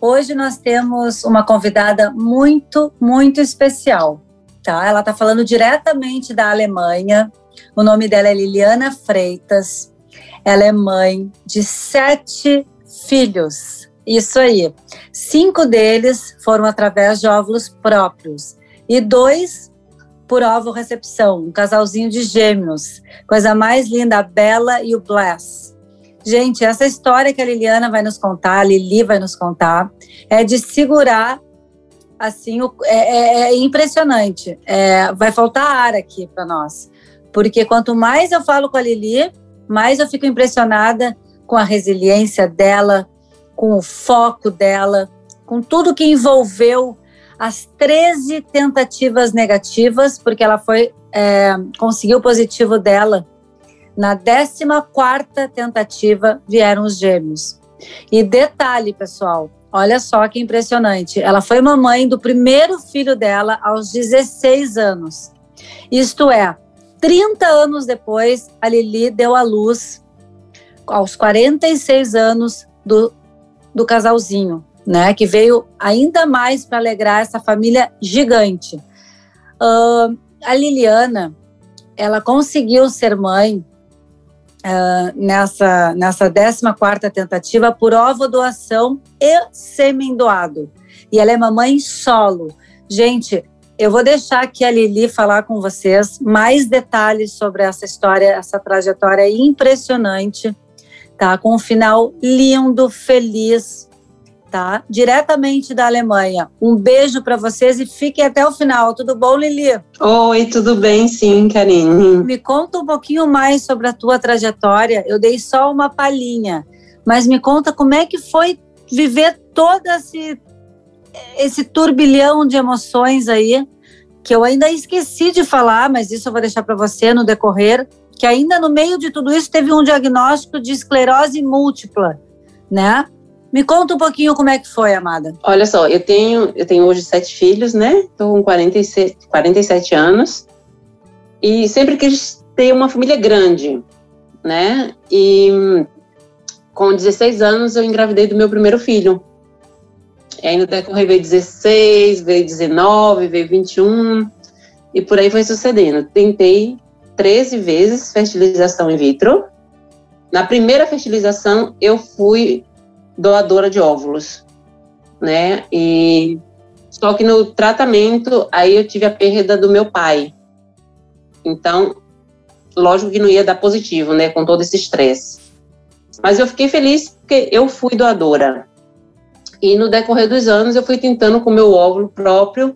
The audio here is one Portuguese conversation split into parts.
Hoje nós temos uma convidada muito, muito especial, tá? Ela está falando diretamente da Alemanha. O nome dela é Liliana Freitas. Ela é mãe de sete filhos. Isso aí. Cinco deles foram através de óvulos próprios e dois por ovo recepção, um casalzinho de gêmeos. Coisa mais linda, a Bela e o Bless. Gente, essa história que a Liliana vai nos contar, a Lili vai nos contar, é de segurar, assim, é, é, é impressionante. É, vai faltar ar aqui para nós. Porque quanto mais eu falo com a Lili, mais eu fico impressionada com a resiliência dela, com o foco dela, com tudo que envolveu as 13 tentativas negativas, porque ela foi é, conseguiu o positivo dela na 14 tentativa vieram os gêmeos. E detalhe, pessoal, olha só que impressionante. Ela foi mamãe do primeiro filho dela aos 16 anos. Isto é, 30 anos depois, a Lili deu à luz aos 46 anos do, do casalzinho, né? Que veio ainda mais para alegrar essa família gigante. Uh, a Liliana, ela conseguiu ser mãe uh, nessa, nessa 14 tentativa por ovo doação e sêmen doado. E ela é mamãe solo. Gente, eu vou deixar aqui a Lili falar com vocês mais detalhes sobre essa história, essa trajetória impressionante, tá? Com um final lindo, feliz, tá? Diretamente da Alemanha. Um beijo para vocês e fiquem até o final. Tudo bom, Lili? Oi, tudo bem, sim, Karine. Me conta um pouquinho mais sobre a tua trajetória. Eu dei só uma palhinha, mas me conta como é que foi viver todo esse esse turbilhão de emoções aí que eu ainda esqueci de falar, mas isso eu vou deixar para você no decorrer, que ainda no meio de tudo isso teve um diagnóstico de esclerose múltipla, né? Me conta um pouquinho como é que foi, amada. Olha só, eu tenho, eu tenho hoje sete filhos, né? Estou com 47, 47 anos. E sempre quis ter uma família grande, né? E com 16 anos eu engravidei do meu primeiro filho. E aí no decorrer veio 16, veio 19, veio 21 e por aí foi sucedendo. Tentei 13 vezes fertilização in vitro. Na primeira fertilização eu fui doadora de óvulos, né? E só que no tratamento aí eu tive a perda do meu pai. Então, lógico que não ia dar positivo, né, com todo esse estresse. Mas eu fiquei feliz porque eu fui doadora. E no decorrer dos anos eu fui tentando com meu óvulo próprio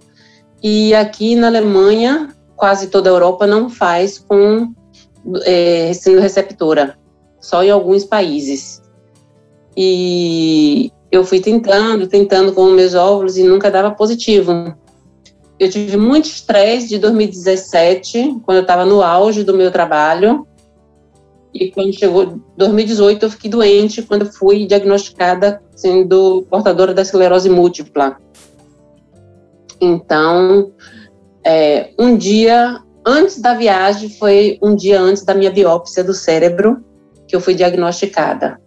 e aqui na Alemanha, quase toda a Europa não faz com é, receptora, só em alguns países. E eu fui tentando, tentando com meus óvulos e nunca dava positivo. Eu tive muito estresse de 2017, quando eu estava no auge do meu trabalho. E quando chegou 2018, eu fiquei doente quando fui diagnosticada sendo portadora da esclerose múltipla. Então, é, um dia antes da viagem, foi um dia antes da minha biópsia do cérebro, que eu fui diagnosticada.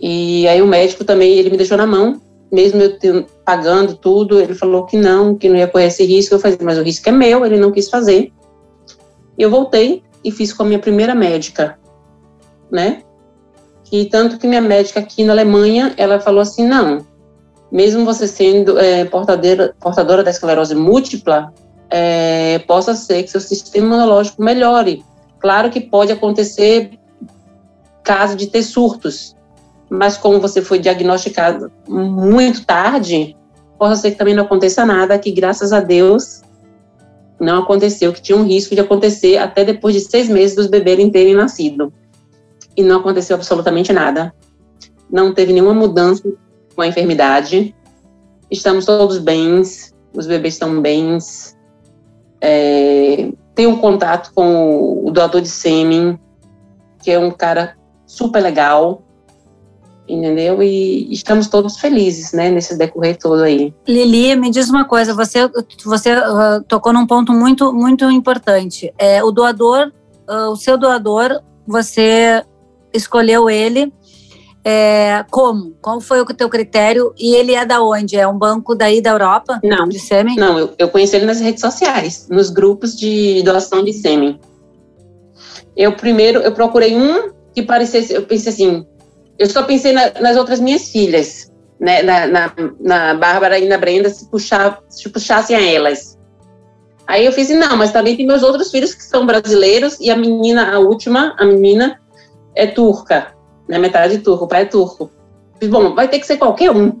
E aí o médico também, ele me deixou na mão, mesmo eu tendo, pagando tudo, ele falou que não, que não ia correr esse risco. Eu falei, mas o risco é meu, ele não quis fazer. Eu voltei e fiz com a minha primeira médica, né? E tanto que minha médica aqui na Alemanha, ela falou assim, não, mesmo você sendo é, portadora, portadora da esclerose múltipla, é, possa ser que seu sistema imunológico melhore. Claro que pode acontecer caso de ter surtos, mas como você foi diagnosticado muito tarde, pode ser que também não aconteça nada, que graças a Deus não aconteceu, que tinha um risco de acontecer até depois de seis meses dos bebês terem nascido. E não aconteceu absolutamente nada. Não teve nenhuma mudança com a enfermidade. Estamos todos bens, os bebês estão bens. É, tenho um contato com o doador de sêmen, que é um cara super legal, entendeu? E estamos todos felizes, né, nesse decorrer todo aí. Lili, me diz uma coisa, você você uh, tocou num ponto muito muito importante. É o doador, uh, o seu doador, você escolheu ele é, como? Qual foi o teu critério? E ele é da onde? É um banco daí da Europa? Não. De sêmen? Não, eu, eu conheci ele nas redes sociais, nos grupos de doação de sêmen. Eu primeiro, eu procurei um que parecesse, eu pensei assim, eu só pensei na, nas outras minhas filhas, né, na, na, na Bárbara e na Brenda, se, puxar, se puxassem a elas. Aí eu fiz assim, não, mas também tem meus outros filhos que são brasileiros e a menina, a última, a menina, é turca né? Metade turco, o pai é turco. Bom, vai ter que ser qualquer um.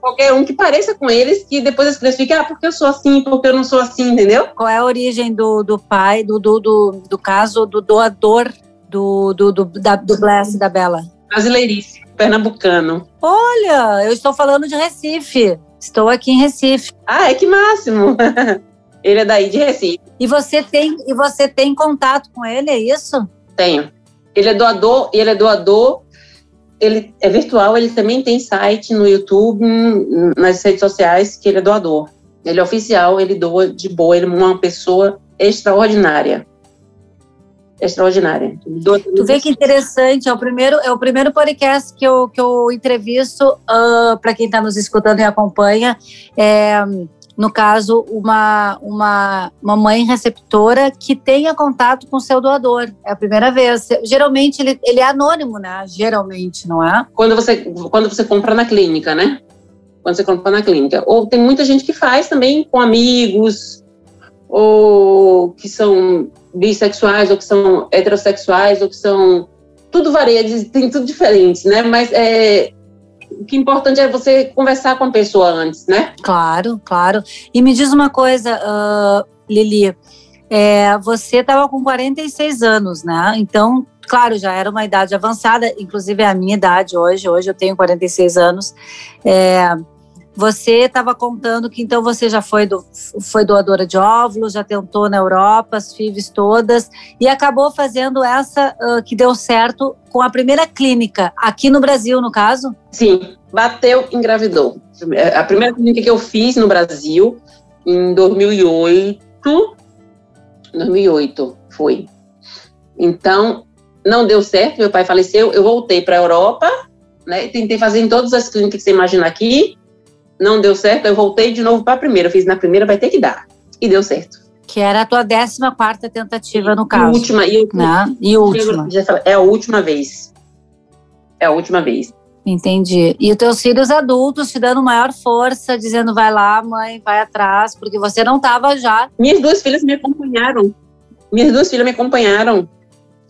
qualquer um que pareça com eles, que depois as crianças fiquem, ah, porque eu sou assim, porque eu não sou assim, entendeu? Qual é a origem do, do pai, do, do, do, do caso do doador do, do, do, da, do Bless da Bela? Brasileiríssimo, pernambucano. Olha, eu estou falando de Recife. Estou aqui em Recife. Ah, é que máximo. ele é daí de Recife. E você tem, e você tem contato com ele, é isso? Tenho. Ele é doador, ele é doador, ele é virtual, ele também tem site no YouTube, nas redes sociais, que ele é doador. Ele é oficial, ele doa de boa, ele é uma pessoa extraordinária. Extraordinária. Tu vê que interessante, é o primeiro, é o primeiro podcast que eu, que eu entrevisto, uh, ah, para quem está nos escutando e acompanha. É, no caso, uma, uma, uma mãe receptora que tenha contato com o seu doador. É a primeira vez. Geralmente ele, ele é anônimo, né? Geralmente, não é? Quando você, quando você compra na clínica, né? Quando você compra na clínica. Ou tem muita gente que faz também com amigos, ou que são bissexuais, ou que são heterossexuais, ou que são. Tudo varia, tem tudo diferente, né? Mas é, o que é importante é você conversar com a pessoa antes, né? Claro, claro. E me diz uma coisa, uh, Lili, é, você estava com 46 anos, né? Então, claro, já era uma idade avançada, inclusive é a minha idade hoje, hoje eu tenho 46 anos. É, você estava contando que então você já foi, do, foi doadora de óvulos, já tentou na Europa, as FIVs todas, e acabou fazendo essa uh, que deu certo com a primeira clínica, aqui no Brasil, no caso? Sim, bateu, engravidou. A primeira clínica que eu fiz no Brasil, em 2008, 2008 foi. Então, não deu certo, meu pai faleceu, eu voltei para a Europa, né, tentei fazer em todas as clínicas que você imagina aqui, não deu certo, eu voltei de novo para a primeira. Eu fiz na primeira, vai ter que dar. E deu certo. Que era a tua 14 quarta tentativa no caso. E última. E, né? e última. É a última vez. É a última vez. Entendi. E os teus filhos adultos te dando maior força, dizendo vai lá, mãe, vai atrás, porque você não estava já. Minhas duas filhas me acompanharam. Minhas duas filhas me acompanharam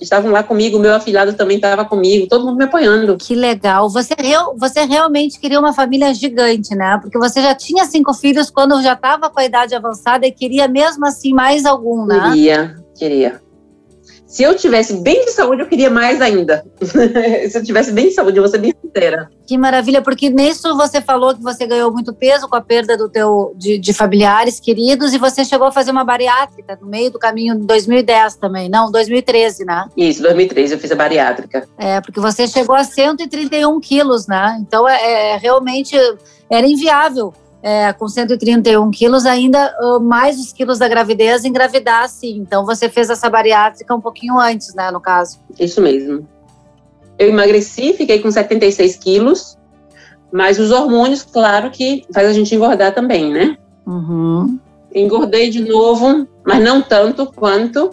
estavam lá comigo, meu afilhado também estava comigo, todo mundo me apoiando. Que legal. Você, você realmente queria uma família gigante, né? Porque você já tinha cinco filhos quando já estava com a idade avançada e queria mesmo assim mais algum, né? Queria, queria. Se eu tivesse bem de saúde, eu queria mais ainda. Se eu tivesse bem de saúde, eu vou ser bem sincera. Que maravilha, porque nisso você falou que você ganhou muito peso com a perda do teu, de, de familiares queridos e você chegou a fazer uma bariátrica no meio do caminho em 2010 também, não, 2013, né? Isso, 2013 eu fiz a bariátrica. É, porque você chegou a 131 quilos, né? Então é, é realmente era inviável é, com 131 quilos, ainda uh, mais os quilos da gravidez, engravidar sim. Então você fez essa bariátrica um pouquinho antes, né, no caso? Isso mesmo. Eu emagreci, fiquei com 76 quilos, mas os hormônios, claro que faz a gente engordar também, né? Uhum. Engordei de novo, mas não tanto quanto.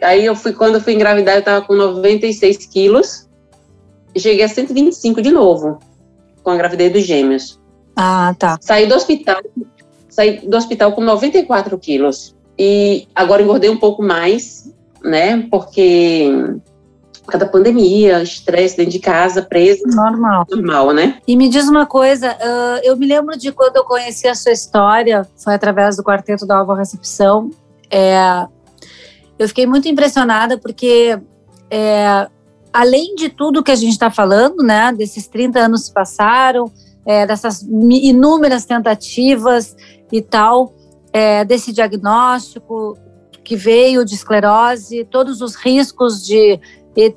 Aí eu fui, quando eu fui engravidar, eu estava com 96 quilos. Cheguei a 125 de novo, com a gravidez dos gêmeos. Ah, tá. Saí do hospital, saí do hospital com 94 quilos. E agora engordei um pouco mais, né? Porque por causa da pandemia, estresse dentro de casa, preso. Normal. Normal, né? E me diz uma coisa, uh, eu me lembro de quando eu conheci a sua história, foi através do Quarteto da Alva Recepção. É, eu fiquei muito impressionada porque, é, além de tudo que a gente está falando, né, desses 30 anos se passaram, é, dessas inúmeras tentativas e tal, é, desse diagnóstico que veio de esclerose, todos os riscos de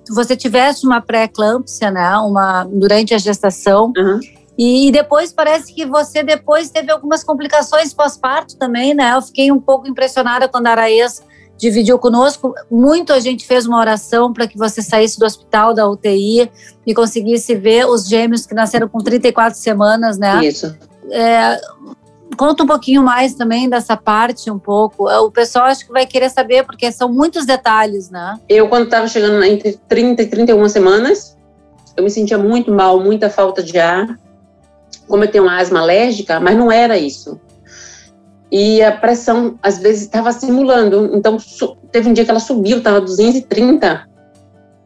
você tivesse uma pré-eclâmpsia, né, uma, durante a gestação. Uhum. E depois parece que você depois teve algumas complicações pós-parto também, né? Eu fiquei um pouco impressionada quando a Araês dividiu conosco. Muito a gente fez uma oração para que você saísse do hospital, da UTI e conseguisse ver os gêmeos que nasceram com 34 semanas, né? Isso. É, conta um pouquinho mais também dessa parte, um pouco. O pessoal acho que vai querer saber, porque são muitos detalhes, né? Eu, quando estava chegando entre 30 e 31 semanas, eu me sentia muito mal, muita falta de ar. Como eu tenho uma asma alérgica, mas não era isso e a pressão às vezes estava simulando. Então teve um dia que ela subiu, estava 230,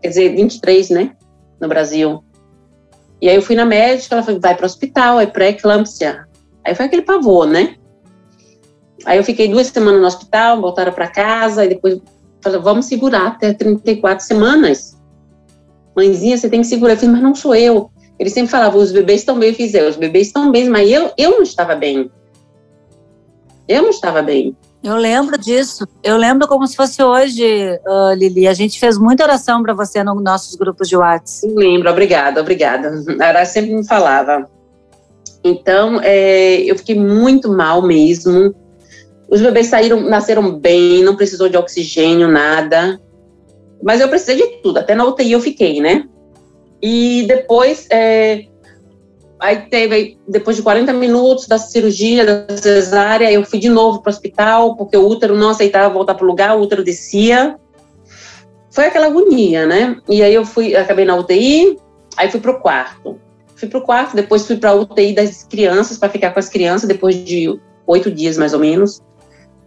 quer dizer, 23, né, no Brasil. E aí eu fui na médica, ela falou, vai para o hospital, é pré-eclâmpsia. Aí foi aquele pavor, né? Aí eu fiquei duas semanas no hospital, voltaram para casa, e depois falou, vamos segurar até 34 semanas. Mãezinha, você tem que segurar. Eu falei, mas não sou eu. Ele sempre falava, os bebês estão bem. Eu fiz, é, os bebês estão bem, mas eu, eu não estava bem. Eu não estava bem. Eu lembro disso. Eu lembro como se fosse hoje, uh, Lili. A gente fez muita oração para você nos nossos grupos de WhatsApp. Lembro, obrigada, obrigada. A Ara sempre me falava. Então, é, eu fiquei muito mal mesmo. Os bebês saíram, nasceram bem, não precisou de oxigênio, nada. Mas eu precisei de tudo, até na UTI eu fiquei, né? E depois, é, Aí teve, depois de 40 minutos da cirurgia, da cesárea, eu fui de novo para o hospital, porque o útero não aceitava voltar para o lugar, o útero descia. Foi aquela agonia, né? E aí eu fui, acabei na UTI, aí fui para o quarto. Fui para o quarto, depois fui para a UTI das crianças, para ficar com as crianças, depois de oito dias mais ou menos.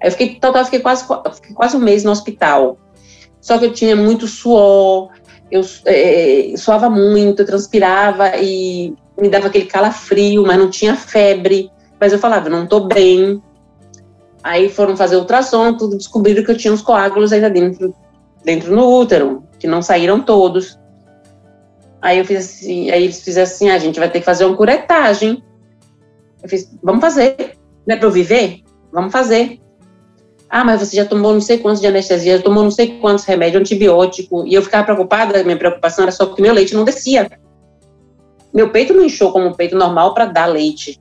Aí eu fiquei, total, fiquei quase, fiquei quase um mês no hospital. Só que eu tinha muito suor, eu é, suava muito, eu transpirava e me dava aquele calafrio, mas não tinha febre. Mas eu falava, não tô bem. Aí foram fazer ultrassom, tudo descobriram que eu tinha uns coágulos ainda dentro, dentro no útero, que não saíram todos. Aí eu fiz assim, aí eles fizeram assim, ah, a gente vai ter que fazer uma curetagem. Eu fiz, vamos fazer. Não é para eu viver? Vamos fazer. Ah, mas você já tomou não sei quantos de anestesia, já tomou não sei quantos remédios, antibiótico. E eu ficava preocupada, minha preocupação era só que meu leite não descia. Meu peito não inchou como um peito normal para dar leite.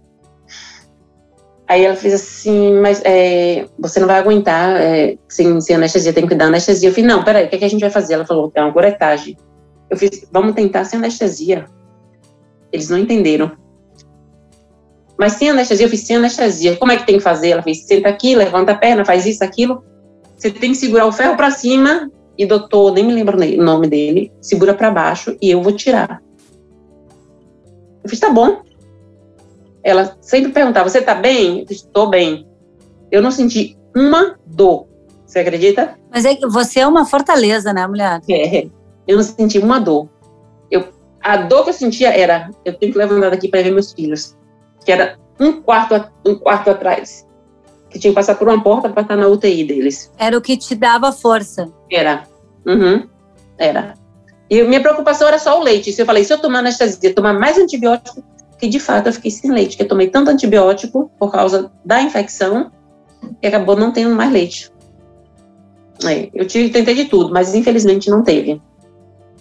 Aí ela fez assim, mas é, você não vai aguentar é, sem, sem anestesia, tem que dar anestesia. Eu falei, não, peraí, o que, é que a gente vai fazer? Ela falou, é uma curetagem. Eu fiz, vamos tentar sem anestesia. Eles não entenderam. Mas sem anestesia, eu fiz sem anestesia. Como é que tem que fazer? Ela fez, senta aqui, levanta a perna, faz isso, aquilo. Você tem que segurar o ferro para cima e doutor, nem me lembro o nome dele, segura para baixo e eu vou tirar. Eu fiz, tá bom. Ela sempre perguntava, você tá bem? Eu disse, tô bem. Eu não senti uma dor. Você acredita? Mas é que você é uma fortaleza, né, mulher? É. Eu não senti uma dor. Eu, a dor que eu sentia era, eu tenho que levantar daqui para ver meus filhos, que era um quarto, um quarto atrás, que tinha que passar por uma porta para estar na UTI deles. Era o que te dava força. Era. Uhum. Era. E minha preocupação era só o leite. Se eu falei, se eu tomar anestesia, tomar mais antibiótico, que de fato eu fiquei sem leite, que eu tomei tanto antibiótico por causa da infecção, que acabou não tendo mais leite. É, eu tive, tentei de tudo, mas infelizmente não teve.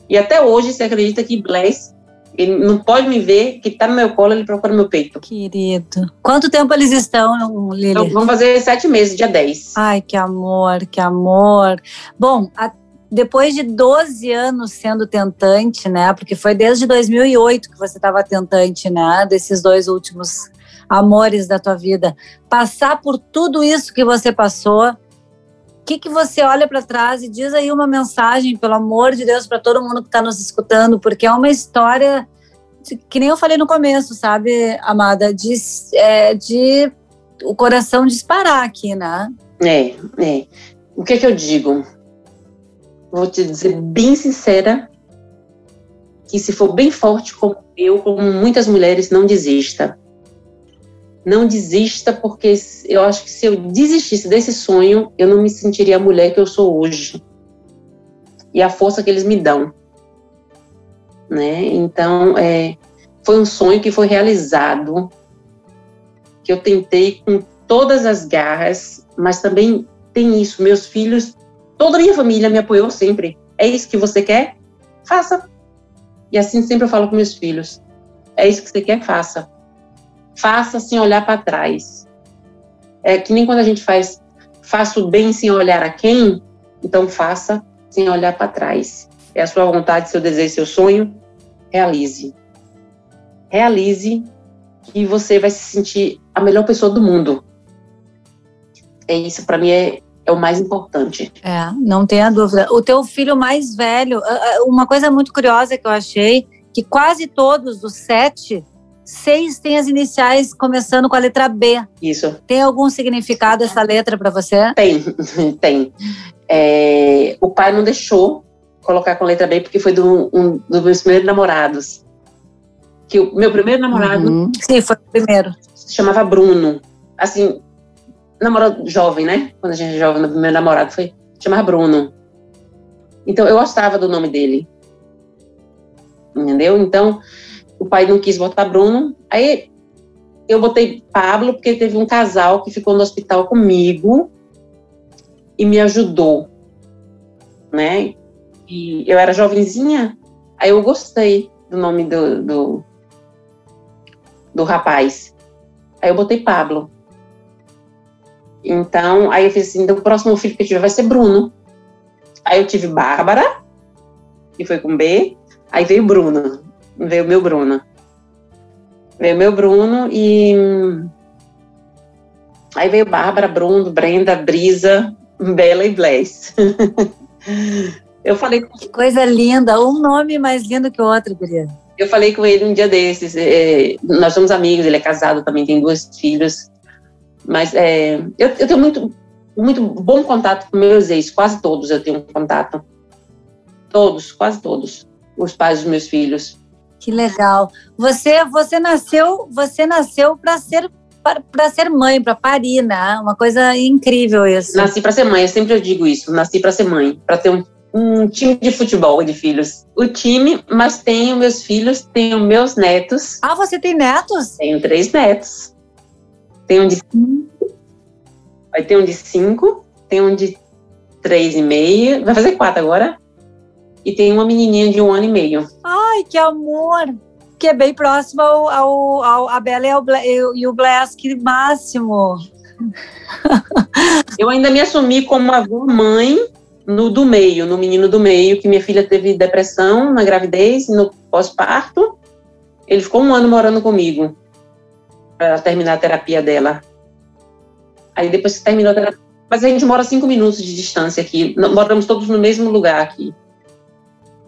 E até hoje, você acredita que Blaise, ele não pode me ver, que tá no meu colo, ele procura meu peito. Querido. Quanto tempo eles estão, Lili? Então, vamos fazer sete meses, dia 10. Ai, que amor, que amor. Bom, a depois de 12 anos sendo tentante, né? Porque foi desde 2008 que você estava tentante, né? Desses dois últimos amores da tua vida. Passar por tudo isso que você passou, o que, que você olha para trás e diz aí uma mensagem, pelo amor de Deus, para todo mundo que está nos escutando, porque é uma história de, que nem eu falei no começo, sabe, amada, de, é, de o coração disparar aqui, né? É, é. O que que eu digo? Vou te dizer bem sincera, que se for bem forte como eu, como muitas mulheres, não desista. Não desista, porque eu acho que se eu desistisse desse sonho, eu não me sentiria a mulher que eu sou hoje. E a força que eles me dão. Né? Então, é, foi um sonho que foi realizado, que eu tentei com todas as garras, mas também tem isso, meus filhos, toda a minha família me apoiou sempre. É isso que você quer? Faça. E assim sempre eu falo com meus filhos. É isso que você quer? Faça. Faça sem olhar para trás. É que nem quando a gente faz, faça o bem sem olhar a quem, então faça sem olhar para trás. É a sua vontade, seu desejo, seu sonho, realize. Realize que você vai se sentir a melhor pessoa do mundo. É isso, para mim, é, é o mais importante. É, não tenha dúvida. O teu filho mais velho, uma coisa muito curiosa que eu achei, que quase todos os sete, seis têm as iniciais começando com a letra B. Isso. Tem algum significado essa letra para você? Tem, tem. É, o pai não deixou colocar com a letra B porque foi do, um, dos meus primeiros namorados. Que o meu primeiro namorado. Uhum. Sim, foi o primeiro. Se chamava Bruno. Assim, namorado jovem, né? Quando a gente é jovem, meu namorado foi chamar Bruno. Então eu gostava do nome dele. Entendeu? Então o pai não quis botar Bruno. Aí eu botei Pablo porque teve um casal que ficou no hospital comigo e me ajudou, né? E eu era jovenzinha, aí eu gostei do nome do, do, do rapaz. Aí eu botei Pablo. Então, aí eu fiz assim, então o próximo filho que eu tiver vai ser Bruno. Aí eu tive Bárbara, que foi com B, aí veio Bruno, veio meu Bruno. Veio meu Bruno e aí veio Bárbara, Bruno, Brenda, Brisa, Bela e Bless. eu falei que coisa linda, um nome mais lindo que o outro, querida. Eu falei com ele um dia desses, é, nós somos amigos, ele é casado também, tem dois filhos. Mas é, eu, eu, tenho muito, muito bom contato com meus ex, quase todos eu tenho contato. Todos, quase todos. Os pais dos meus filhos. Que legal. Você, você nasceu, você nasceu para ser para ser mãe, para parir, né? Uma coisa incrível isso. Nasci para ser mãe, eu sempre digo isso. Nasci para ser mãe, para ter um, um time de futebol de filhos. O time, mas tenho meus filhos, tenho meus netos. Ah, você tem netos? Tenho três netos. Tem um de cinco, vai ter um de cinco, tem um de três e meio, vai fazer quatro agora. E tem uma menininha de um ano e meio. Ai, que amor! Que é bem próximo ao, ao, ao a Bela e, ao, e o que máximo! Eu ainda me assumi como avó mãe no do meio, no menino do meio, que minha filha teve depressão na gravidez, no pós-parto. Ele ficou um ano morando comigo para terminar a terapia dela. Aí depois que terminou a terapia. Mas a gente mora cinco minutos de distância aqui. Moramos todos no mesmo lugar aqui.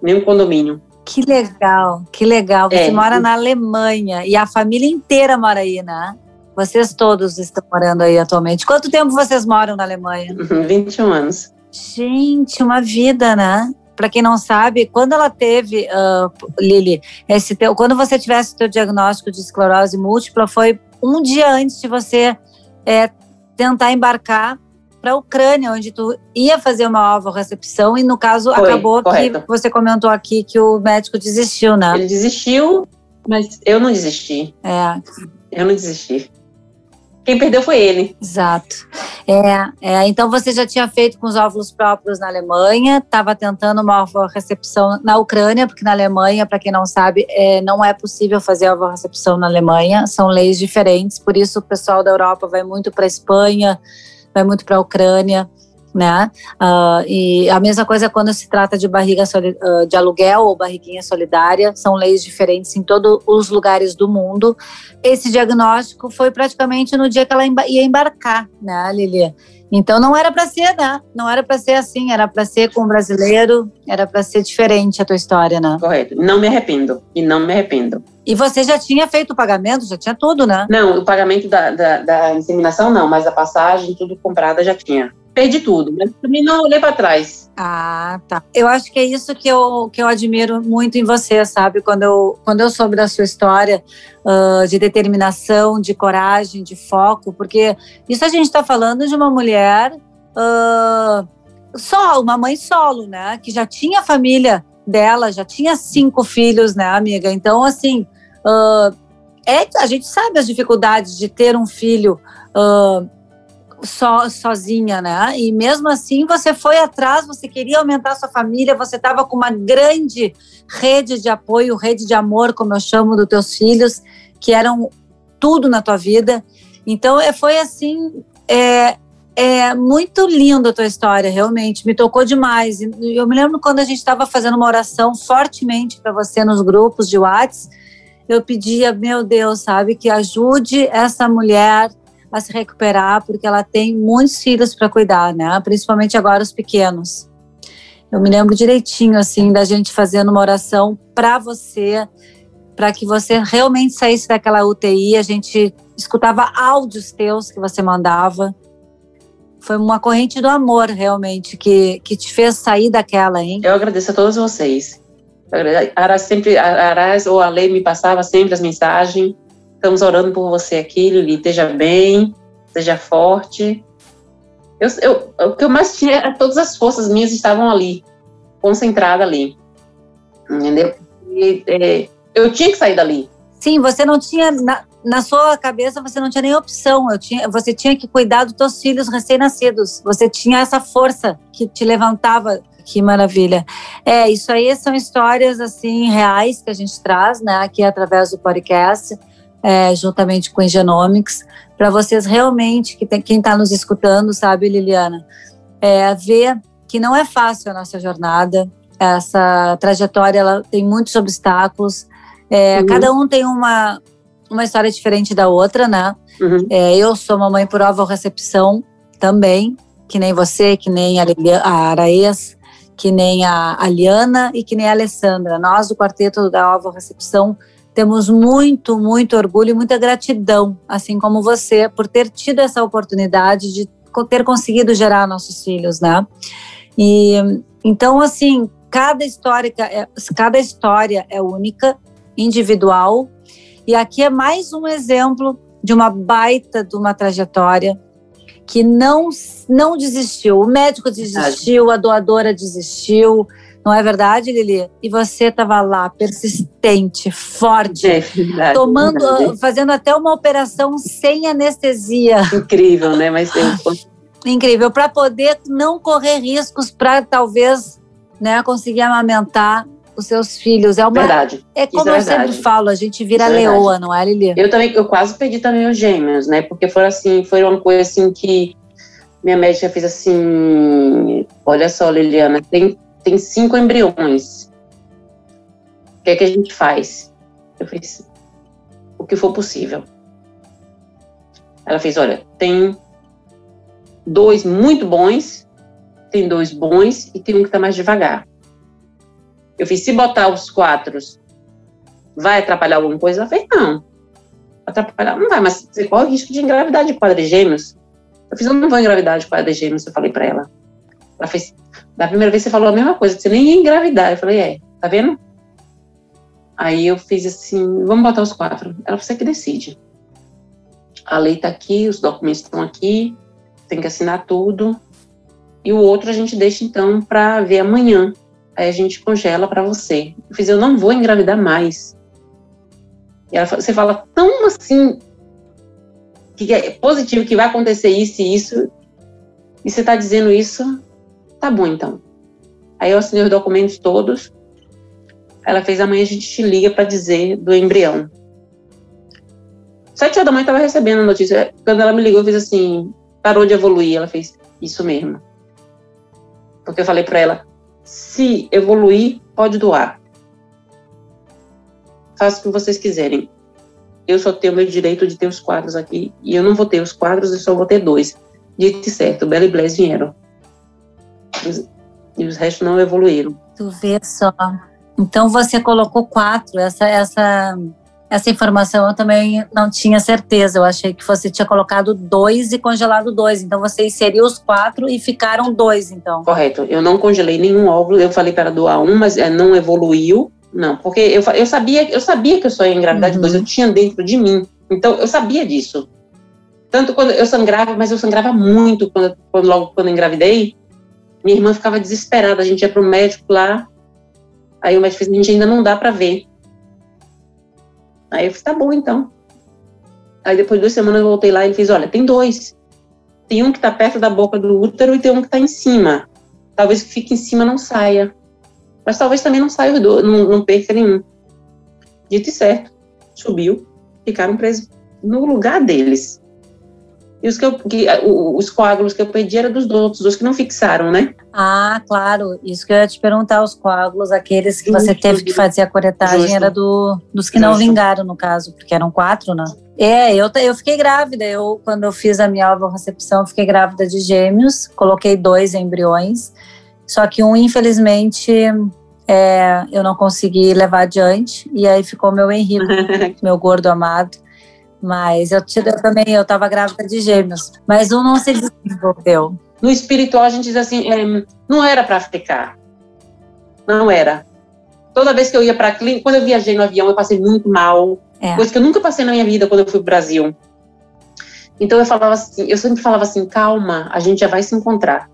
Mesmo condomínio. Que legal, que legal. Você é. mora na Alemanha e a família inteira mora aí, né? Vocês todos estão morando aí atualmente. Quanto tempo vocês moram na Alemanha? 21 anos. Gente, uma vida, né? Para quem não sabe, quando ela teve, uh, Lili, esse teu, quando você tivesse o teu diagnóstico de esclerose múltipla, foi um dia antes de você é, tentar embarcar para a Ucrânia, onde tu ia fazer uma recepção e no caso foi, acabou correto. que você comentou aqui que o médico desistiu, né? Ele desistiu, mas eu não desisti. É. Eu não desisti. Quem perdeu foi ele. Exato. É, é, então você já tinha feito com os óvulos próprios na Alemanha, estava tentando uma recepção na Ucrânia, porque na Alemanha, para quem não sabe, é, não é possível fazer recepção na Alemanha, são leis diferentes, por isso o pessoal da Europa vai muito para a Espanha, vai muito para a Ucrânia né? Uh, e a mesma coisa quando se trata de barriga uh, de aluguel ou barriguinha solidária, são leis diferentes em todos os lugares do mundo. Esse diagnóstico foi praticamente no dia que ela ia embarcar, né, Lili? Então não era para ser, né? Não era para ser assim, era para ser com o brasileiro, era para ser diferente a tua história, né? Correto. Não me arrependo. E não me arrependo. E você já tinha feito o pagamento, já tinha tudo, né? Não, o pagamento da, da, da inseminação não, mas a passagem, tudo comprada já tinha perdi tudo, mas também não olhei para trás. Ah, tá. Eu acho que é isso que eu, que eu admiro muito em você, sabe? Quando eu, quando eu soube da sua história uh, de determinação, de coragem, de foco, porque isso a gente está falando de uma mulher uh, só, uma mãe solo, né? Que já tinha família dela, já tinha cinco filhos, né, amiga? Então, assim, uh, é, a gente sabe as dificuldades de ter um filho uh, só, sozinha, né? E mesmo assim você foi atrás, você queria aumentar sua família, você estava com uma grande rede de apoio, rede de amor, como eu chamo, dos teus filhos, que eram tudo na tua vida. Então é, foi assim, é, é muito lindo a tua história, realmente, me tocou demais. Eu me lembro quando a gente estava fazendo uma oração fortemente para você nos grupos de WhatsApp, eu pedia, meu Deus, sabe, que ajude essa mulher a se recuperar, porque ela tem muitos filhos para cuidar, né? Principalmente agora os pequenos. Eu me lembro direitinho, assim, da gente fazendo uma oração para você, para que você realmente saísse daquela UTI. A gente escutava áudios teus que você mandava. Foi uma corrente do amor, realmente, que, que te fez sair daquela, hein? Eu agradeço a todos vocês. A Aras sempre, Aras ou a Lei me passava sempre as mensagens. Estamos orando por você aqui, Lili. Esteja bem, esteja forte. Eu, eu, o que eu mais tinha, todas as forças minhas estavam ali, concentradas ali. Entendeu? E, é, eu tinha que sair dali. Sim, você não tinha, na, na, sua cabeça, você não tinha nem opção. Eu tinha, você tinha que cuidar dos seus filhos recém-nascidos. Você tinha essa força que te levantava que maravilha. É, isso aí são histórias assim reais que a gente traz, né, aqui através do podcast, é, juntamente com o Genomics, para vocês realmente que tem, quem está nos escutando, sabe, Liliana, é, ver que não é fácil a nossa jornada. Essa trajetória ela tem muitos obstáculos. É, uhum. Cada um tem uma uma história diferente da outra, né? Uhum. É, eu sou mamãe por recepção também, que nem você, que nem a, a Araês que nem a Aliana e que nem a Alessandra. Nós, do Quarteto da Alva Recepção, temos muito, muito orgulho e muita gratidão, assim como você, por ter tido essa oportunidade de ter conseguido gerar nossos filhos, né? E então, assim, cada história, é, cada história é única, individual, e aqui é mais um exemplo de uma baita de uma trajetória que não, não desistiu. O médico desistiu, a doadora desistiu. Não é verdade, Lili? E você estava lá, persistente, forte, é verdade, tomando, verdade. fazendo até uma operação sem anestesia. Incrível, né? Mas eu... incrível para poder não correr riscos para talvez, né, conseguir amamentar os seus filhos. É uma verdade. É como é eu sempre falo, a gente vira Isso é leoa, é não é, Lili? Eu também, eu quase perdi também os gêmeos, né? Porque foi assim, foi uma coisa assim que minha médica fez assim, olha só, Liliana, tem tem cinco embriões. O que é que a gente faz? Eu fiz o que for possível. Ela fez, olha, tem dois muito bons, tem dois bons e tem um que está mais devagar. Eu fiz, se botar os quatro, vai atrapalhar alguma coisa? Ela fez, não. Atrapalhar, não vai, mas você corre o risco de engravidar de quadrigêmeos. Eu fiz, eu não vou engravidar de quadrigêmeos, eu falei para ela. Ela fez, da primeira vez você falou a mesma coisa, você nem ia engravidar. Eu falei, é, tá vendo? Aí eu fiz assim, vamos botar os quatro. Ela, você que decide. A lei tá aqui, os documentos estão aqui, tem que assinar tudo. E o outro a gente deixa então para ver amanhã aí a gente congela para você. Eu fiz, eu não vou engravidar mais. E ela, você fala tão assim, que é positivo, que vai acontecer isso e isso, e você está dizendo isso, tá bom então. Aí eu assinei os documentos todos. Ela fez, amanhã a gente te liga para dizer do embrião. Sete horas da manhã estava recebendo a notícia. Quando ela me ligou, eu fiz assim, parou de evoluir. Ela fez, isso mesmo. Porque eu falei para ela, se evoluir, pode doar. Faça o que vocês quiserem. Eu só tenho o meu direito de ter os quadros aqui. E eu não vou ter os quadros, eu só vou ter dois. Dito certo, Bela e Blaise vieram. E os restos não evoluíram. Tu vê só. Então você colocou quatro. Essa, essa essa informação eu também não tinha certeza. Eu achei que você tinha colocado dois e congelado dois. Então você inseriu os quatro e ficaram dois, então. Correto. Eu não congelei nenhum óvulo. Eu falei para doar um, mas é, não evoluiu. Não, porque eu, eu sabia eu sabia que eu só ia engravidar uhum. de dois. Eu tinha dentro de mim. Então eu sabia disso. Tanto quando eu sangrava, mas eu sangrava muito quando, quando logo quando engravidei. Minha irmã ficava desesperada. A gente ia para o médico lá. Aí o médico disse: a gente ainda não dá para ver Aí eu falei, tá bom então. Aí depois de duas semanas eu voltei lá e ele fez, olha, tem dois. Tem um que tá perto da boca do útero e tem um que tá em cima. Talvez que fique em cima não saia. Mas talvez também não saia os não, não perca nenhum. Dito e certo. Subiu, ficaram presos no lugar deles. E os, que eu, que, os coágulos que eu pedi eram dos outros, dos que não fixaram, né? Ah, claro. Isso que eu ia te perguntar, os coágulos, aqueles que você teve que fazer a coretagem, Justo. era do, dos que Justo. não vingaram, no caso, porque eram quatro, né? É, eu, eu fiquei grávida. Eu, quando eu fiz a minha recepção, fiquei grávida de gêmeos. Coloquei dois embriões. Só que um, infelizmente, é, eu não consegui levar adiante. E aí ficou meu Henrique, meu gordo amado. Mas eu, eu também, eu estava grávida de gêmeos. Mas um não se desenvolveu. No espiritual, a gente diz assim, é, não era para ficar. Não era. Toda vez que eu ia para a clínica, quando eu viajei no avião, eu passei muito mal. É. Coisa que eu nunca passei na minha vida quando eu fui para o Brasil. Então eu falava assim, eu sempre falava assim, calma, a gente já vai se encontrar.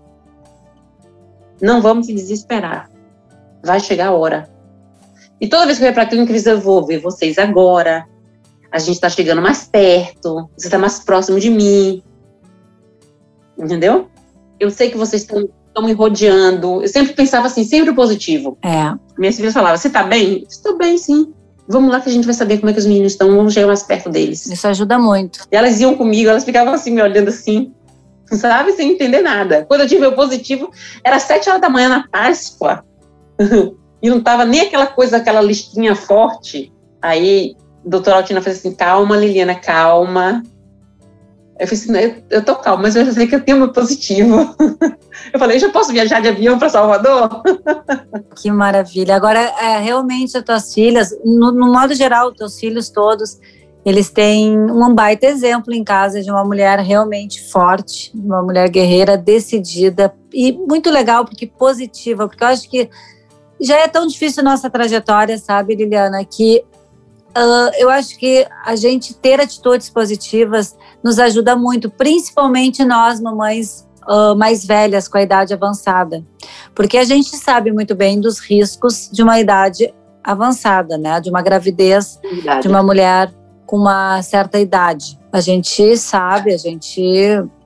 Não vamos se desesperar. Vai chegar a hora. E toda vez que eu ia para a clínica, eu dizia, eu vou ver vocês agora a gente está chegando mais perto, você está mais próximo de mim. Entendeu? Eu sei que vocês estão me rodeando. Eu sempre pensava assim, sempre positivo. É. Minhas filhas falavam, você está bem? Estou bem, sim. Vamos lá que a gente vai saber como é que os meninos estão, vamos chegar mais perto deles. Isso ajuda muito. E elas iam comigo, elas ficavam assim, me olhando assim, sabe, sem entender nada. Quando eu tive o positivo, era sete horas da manhã na Páscoa. e não tava nem aquela coisa, aquela listinha forte. Aí doutora Altina fez assim, calma, Liliana, calma. Eu falei assim, eu, eu tô calma, mas eu já sei que eu tenho meu positivo. Eu falei, já posso viajar de avião para Salvador? Que maravilha. Agora, é, realmente, as tuas filhas, no, no modo geral, teus filhos todos, eles têm um baita exemplo em casa de uma mulher realmente forte, uma mulher guerreira, decidida e muito legal, porque positiva, porque eu acho que já é tão difícil nossa trajetória, sabe, Liliana, que Uh, eu acho que a gente ter atitudes positivas nos ajuda muito, principalmente nós, mamães uh, mais velhas, com a idade avançada. Porque a gente sabe muito bem dos riscos de uma idade avançada, né? De uma gravidez Verdade. de uma mulher com uma certa idade. A gente sabe, a gente,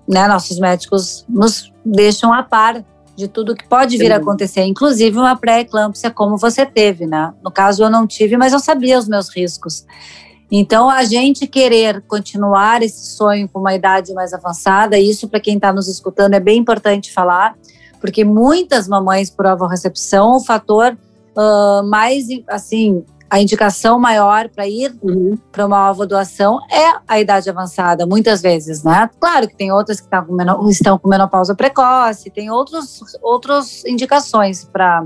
né, nossos médicos nos deixam a par de tudo que pode vir a acontecer, inclusive uma pré-eclâmpsia como você teve, né? No caso eu não tive, mas eu sabia os meus riscos. Então a gente querer continuar esse sonho com uma idade mais avançada, isso para quem está nos escutando é bem importante falar, porque muitas mamães por recepção, o fator uh, mais assim a indicação maior para ir uhum. para uma ovodoação é a idade avançada, muitas vezes, né? Claro que tem outras que tá com estão com menopausa precoce, tem outros, outras indicações para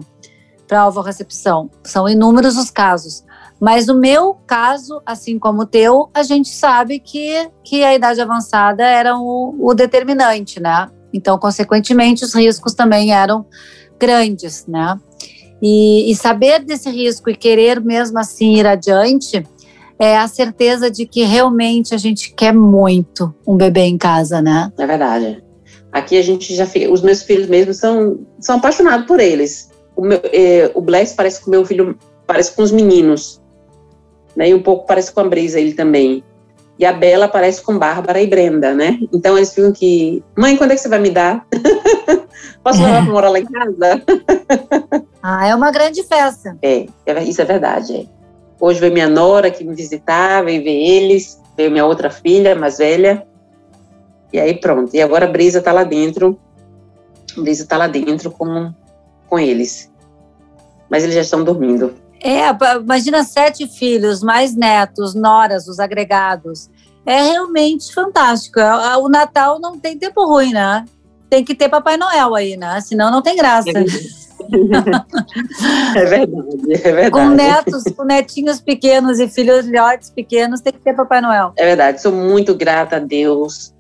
para recepção. São inúmeros os casos. Mas no meu caso, assim como o teu, a gente sabe que, que a idade avançada era o, o determinante, né? Então, consequentemente, os riscos também eram grandes, né? E, e saber desse risco e querer mesmo assim ir adiante é a certeza de que realmente a gente quer muito um bebê em casa, né? É verdade. Aqui a gente já fica, os meus filhos mesmo são, são apaixonados por eles. O, meu, é, o Bless parece com o meu filho, parece com os meninos, né? E um pouco parece com a Brisa ele também. E a Bela parece com Bárbara e Brenda, né? Então eles ficam que, mãe, quando é que você vai me dar? Posso levar para morar lá em casa? ah, é uma grande festa. É, é isso é verdade. É. Hoje veio minha nora aqui me visitar, veio ver eles, veio minha outra filha, mais velha. E aí pronto. E agora a Brisa está lá dentro. A Brisa está lá dentro com, com eles. Mas eles já estão dormindo. É, imagina sete filhos, mais netos, noras, os agregados. É realmente fantástico. É, o Natal não tem tempo ruim, né? Tem que ter Papai Noel aí, né? Senão não tem graça. É verdade, é verdade. Com netos, com netinhos pequenos e filhotes pequenos, tem que ter Papai Noel. É verdade, sou muito grata a Deus.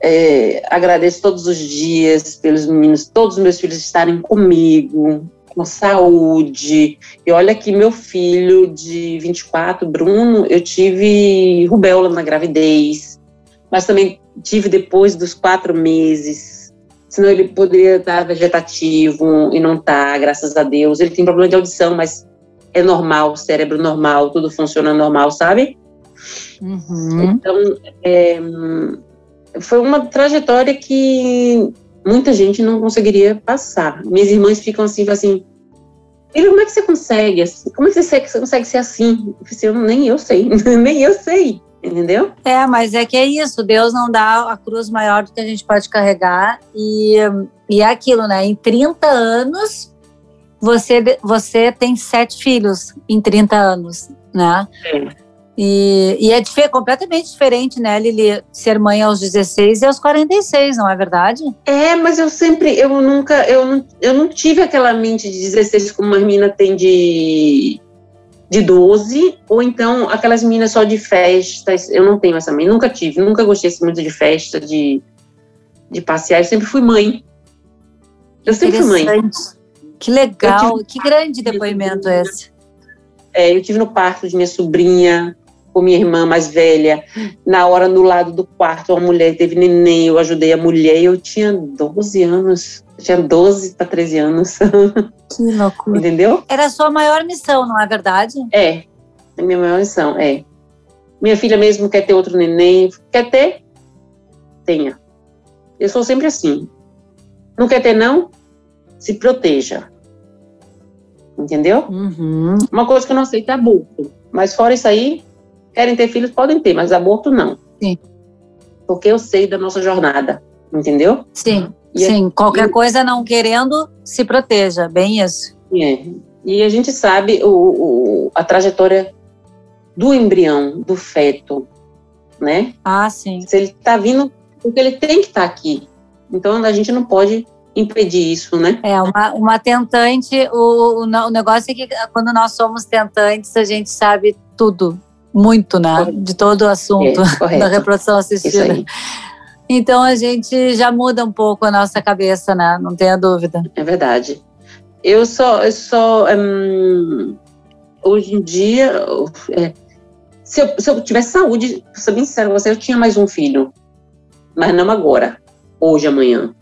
É, agradeço todos os dias pelos meninos, todos os meus filhos estarem comigo, com saúde. E olha que meu filho de 24, Bruno, eu tive rubéola na gravidez, mas também tive depois dos quatro meses. Senão ele poderia estar vegetativo e não está, graças a Deus. Ele tem problema de audição, mas é normal, cérebro normal, tudo funciona normal, sabe? Uhum. Então, é, foi uma trajetória que muita gente não conseguiria passar. Minhas irmãs ficam assim, assim, ele, como é que você consegue? Como é que você consegue ser assim? Eu, assim, eu nem eu sei, nem eu sei, entendeu? É, mas é que é isso, Deus não dá a cruz maior do que a gente pode carregar e, e é aquilo, né? Em 30 anos, você, você tem sete filhos em 30 anos, né? É. E, e é completamente diferente, né, Lili, ser mãe aos 16 e aos 46, não é verdade? É, mas eu sempre, eu nunca, eu não, eu não tive aquela mente de 16 como uma menina tem de, de 12, ou então aquelas meninas só de festas, eu não tenho essa mente, nunca tive, nunca gostei muito de festa, de, de passear, eu sempre fui mãe. Eu sempre fui mãe. Que legal, tive... que grande depoimento esse. É, eu tive no parto de minha sobrinha, com minha irmã mais velha. Na hora, no lado do quarto, uma mulher teve neném, eu ajudei a mulher. Eu tinha 12 anos. Eu tinha 12 para 13 anos. Que loucura. Entendeu? Era a sua maior missão, não é verdade? É. É minha maior missão, é. Minha filha mesmo quer ter outro neném. Quer ter? Tenha. Eu sou sempre assim. Não quer ter, não? Se proteja. Entendeu? Uhum. Uma coisa que eu não aceito é aborto. Mas fora isso aí, Querem ter filhos, podem ter, mas aborto não. Sim. Porque eu sei da nossa jornada, entendeu? Sim, e sim. A, Qualquer e, coisa não querendo, se proteja, bem isso. É. E a gente sabe o, o, a trajetória do embrião, do feto, né? Ah, sim. Se ele está vindo, porque ele tem que estar tá aqui. Então a gente não pode impedir isso, né? É, uma, uma tentante, o, o, o negócio é que quando nós somos tentantes, a gente sabe tudo muito, né? De todo o assunto é, da reprodução assistida. Então a gente já muda um pouco a nossa cabeça, né? Não tenha dúvida. É verdade. Eu só, eu só um, hoje em dia, é, se, eu, se eu tivesse saúde, pra ser bem sincero com você, eu tinha mais um filho, mas não agora, hoje, amanhã,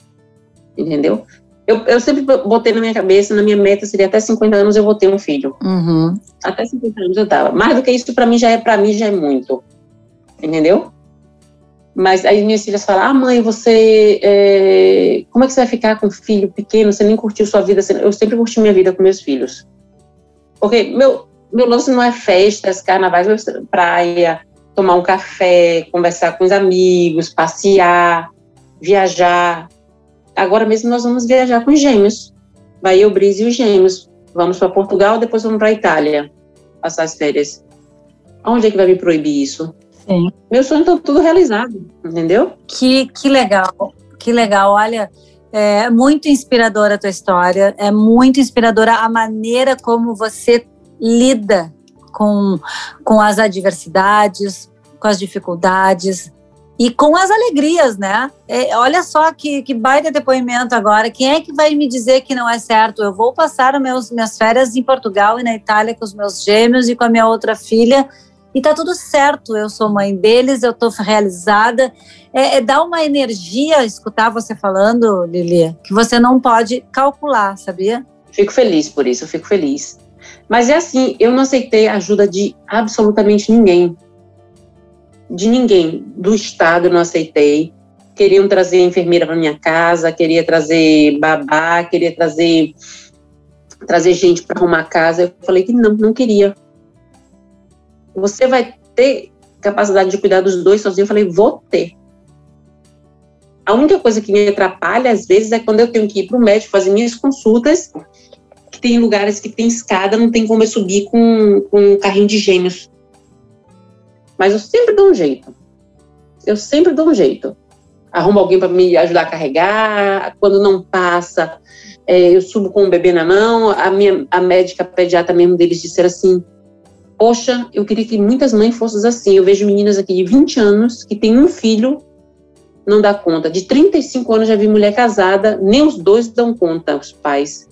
entendeu? Eu, eu sempre botei na minha cabeça, na minha meta seria até 50 anos eu vou ter um filho. Uhum. Até 50 anos eu tava. Mais do que isso, para mim já é para mim já é muito. Entendeu? Mas aí minhas filhas falam: Ah, mãe, você. É... Como é que você vai ficar com um filho pequeno? Você nem curtiu sua vida. Eu sempre curti minha vida com meus filhos. Porque meu, meu lance não é festas, carnavais, praia, tomar um café, conversar com os amigos, passear, viajar. Agora mesmo nós vamos viajar com os gêmeos. Vai eu, Brise e os gêmeos. Vamos para Portugal, depois vamos para a Itália, passar as férias. Onde é que vai me proibir isso? Sim. Meu sonho está tudo realizado, entendeu? Que, que legal, que legal. Olha, é muito inspiradora a tua história, é muito inspiradora a maneira como você lida com, com as adversidades, com as dificuldades, e com as alegrias, né? É, olha só que, que baita depoimento agora. Quem é que vai me dizer que não é certo? Eu vou passar meus, minhas férias em Portugal e na Itália com os meus gêmeos e com a minha outra filha e tá tudo certo. Eu sou mãe deles, eu tô realizada. É, é dá uma energia escutar você falando, Lili, que você não pode calcular, sabia? Fico feliz por isso, eu fico feliz. Mas é assim, eu não aceitei a ajuda de absolutamente ninguém de ninguém, do Estado eu não aceitei. Queriam trazer enfermeira para minha casa, queria trazer babá, queria trazer trazer gente para arrumar casa. Eu falei que não, não queria. Você vai ter capacidade de cuidar dos dois sozinho? Eu falei, vou ter. A única coisa que me atrapalha, às vezes, é quando eu tenho que ir para o médico fazer minhas consultas, que tem lugares que tem escada, não tem como eu subir com, com um carrinho de gêmeos. Mas eu sempre dou um jeito. Eu sempre dou um jeito. Arrumo alguém para me ajudar a carregar. Quando não passa, é, eu subo com o bebê na mão. A minha a médica pediatra mesmo deles disseram assim: Poxa, eu queria que muitas mães fossem assim. Eu vejo meninas aqui de 20 anos que têm um filho, não dá conta. De 35 anos já vi mulher casada, nem os dois dão conta, os pais.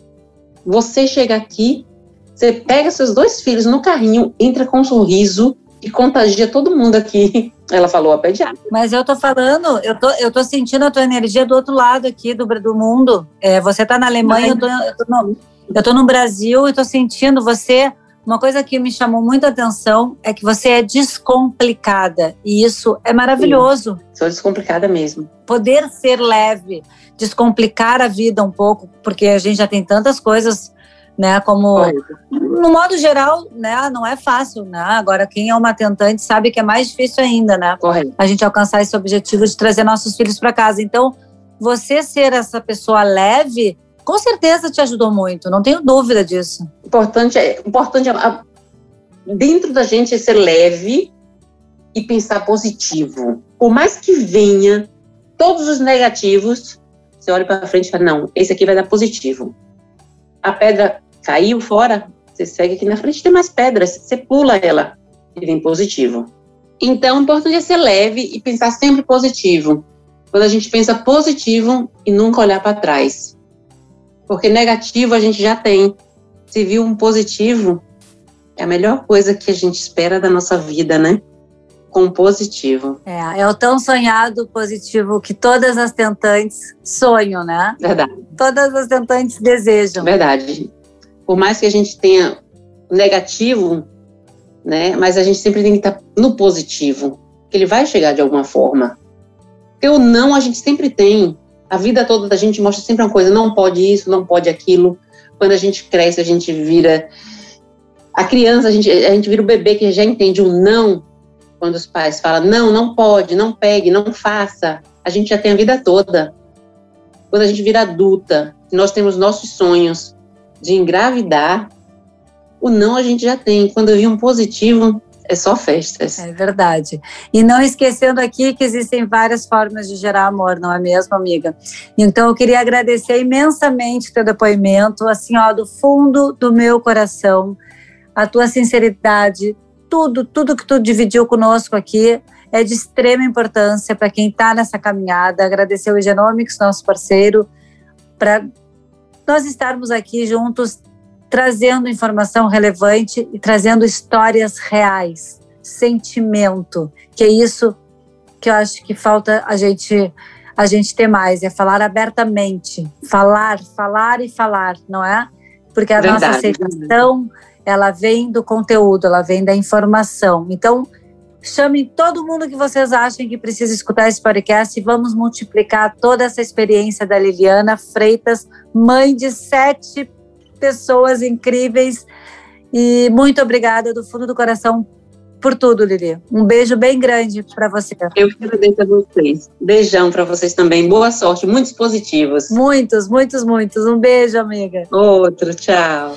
Você chega aqui, você pega seus dois filhos no carrinho, entra com um sorriso, e contagia todo mundo aqui. Ela falou a pediatra. Mas eu tô falando, eu tô, eu tô sentindo a tua energia do outro lado aqui do, do mundo. É, você tá na Alemanha, eu tô, eu, tô no, eu tô no Brasil e tô sentindo você uma coisa que me chamou muita atenção é que você é descomplicada e isso é maravilhoso. Sim, sou descomplicada mesmo. Poder ser leve, descomplicar a vida um pouco, porque a gente já tem tantas coisas, né? Como no modo geral, né? Não é fácil, né? Agora quem é uma tentante sabe que é mais difícil ainda, né? Correto. A gente alcançar esse objetivo de trazer nossos filhos para casa. Então, você ser essa pessoa leve com certeza te ajudou muito, não tenho dúvida disso. Importante é, importante é, dentro da gente é ser leve e pensar positivo. Por mais que venha todos os negativos, você olha para frente e fala: não, esse aqui vai dar positivo. A pedra caiu fora, você segue aqui na frente, tem mais pedras, você pula ela e vem positivo. Então, o importante é ser leve e pensar sempre positivo. Quando a gente pensa positivo e nunca olhar para trás. Porque negativo a gente já tem. Se viu um positivo, é a melhor coisa que a gente espera da nossa vida, né? Com positivo. É, é o tão sonhado positivo que todas as tentantes sonham, né? Verdade. Todas as tentantes desejam. Verdade. Por mais que a gente tenha negativo, né? Mas a gente sempre tem que estar no positivo, que ele vai chegar de alguma forma. Porque o não a gente sempre tem. A vida toda da gente mostra sempre uma coisa, não pode isso, não pode aquilo. Quando a gente cresce, a gente vira. A criança, a gente, a gente vira o bebê que já entende o não. Quando os pais falam, não, não pode, não pegue, não faça. A gente já tem a vida toda. Quando a gente vira adulta, nós temos nossos sonhos de engravidar, o não a gente já tem. Quando eu vi um positivo, é só festas. É verdade. E não esquecendo aqui que existem várias formas de gerar amor, não é mesmo, amiga? Então eu queria agradecer imensamente teu depoimento, assim, ó, do fundo do meu coração, a tua sinceridade, tudo, tudo que tu dividiu conosco aqui é de extrema importância para quem está nessa caminhada. Agradecer o Genomics, nosso parceiro, para nós estarmos aqui juntos trazendo informação relevante e trazendo histórias reais, sentimento, que é isso que eu acho que falta a gente a gente ter mais, é falar abertamente, falar, falar e falar, não é? Porque a Verdade. nossa aceitação, ela vem do conteúdo, ela vem da informação. Então, chamem todo mundo que vocês achem que precisa escutar esse podcast e vamos multiplicar toda essa experiência da Liliana Freitas, mãe de sete pessoas incríveis. E muito obrigada do fundo do coração por tudo, Lili. Um beijo bem grande para você. Eu que agradeço a vocês. Beijão para vocês também. Boa sorte, muitos positivos. Muitos, muitos, muitos. Um beijo, amiga. Outro, tchau.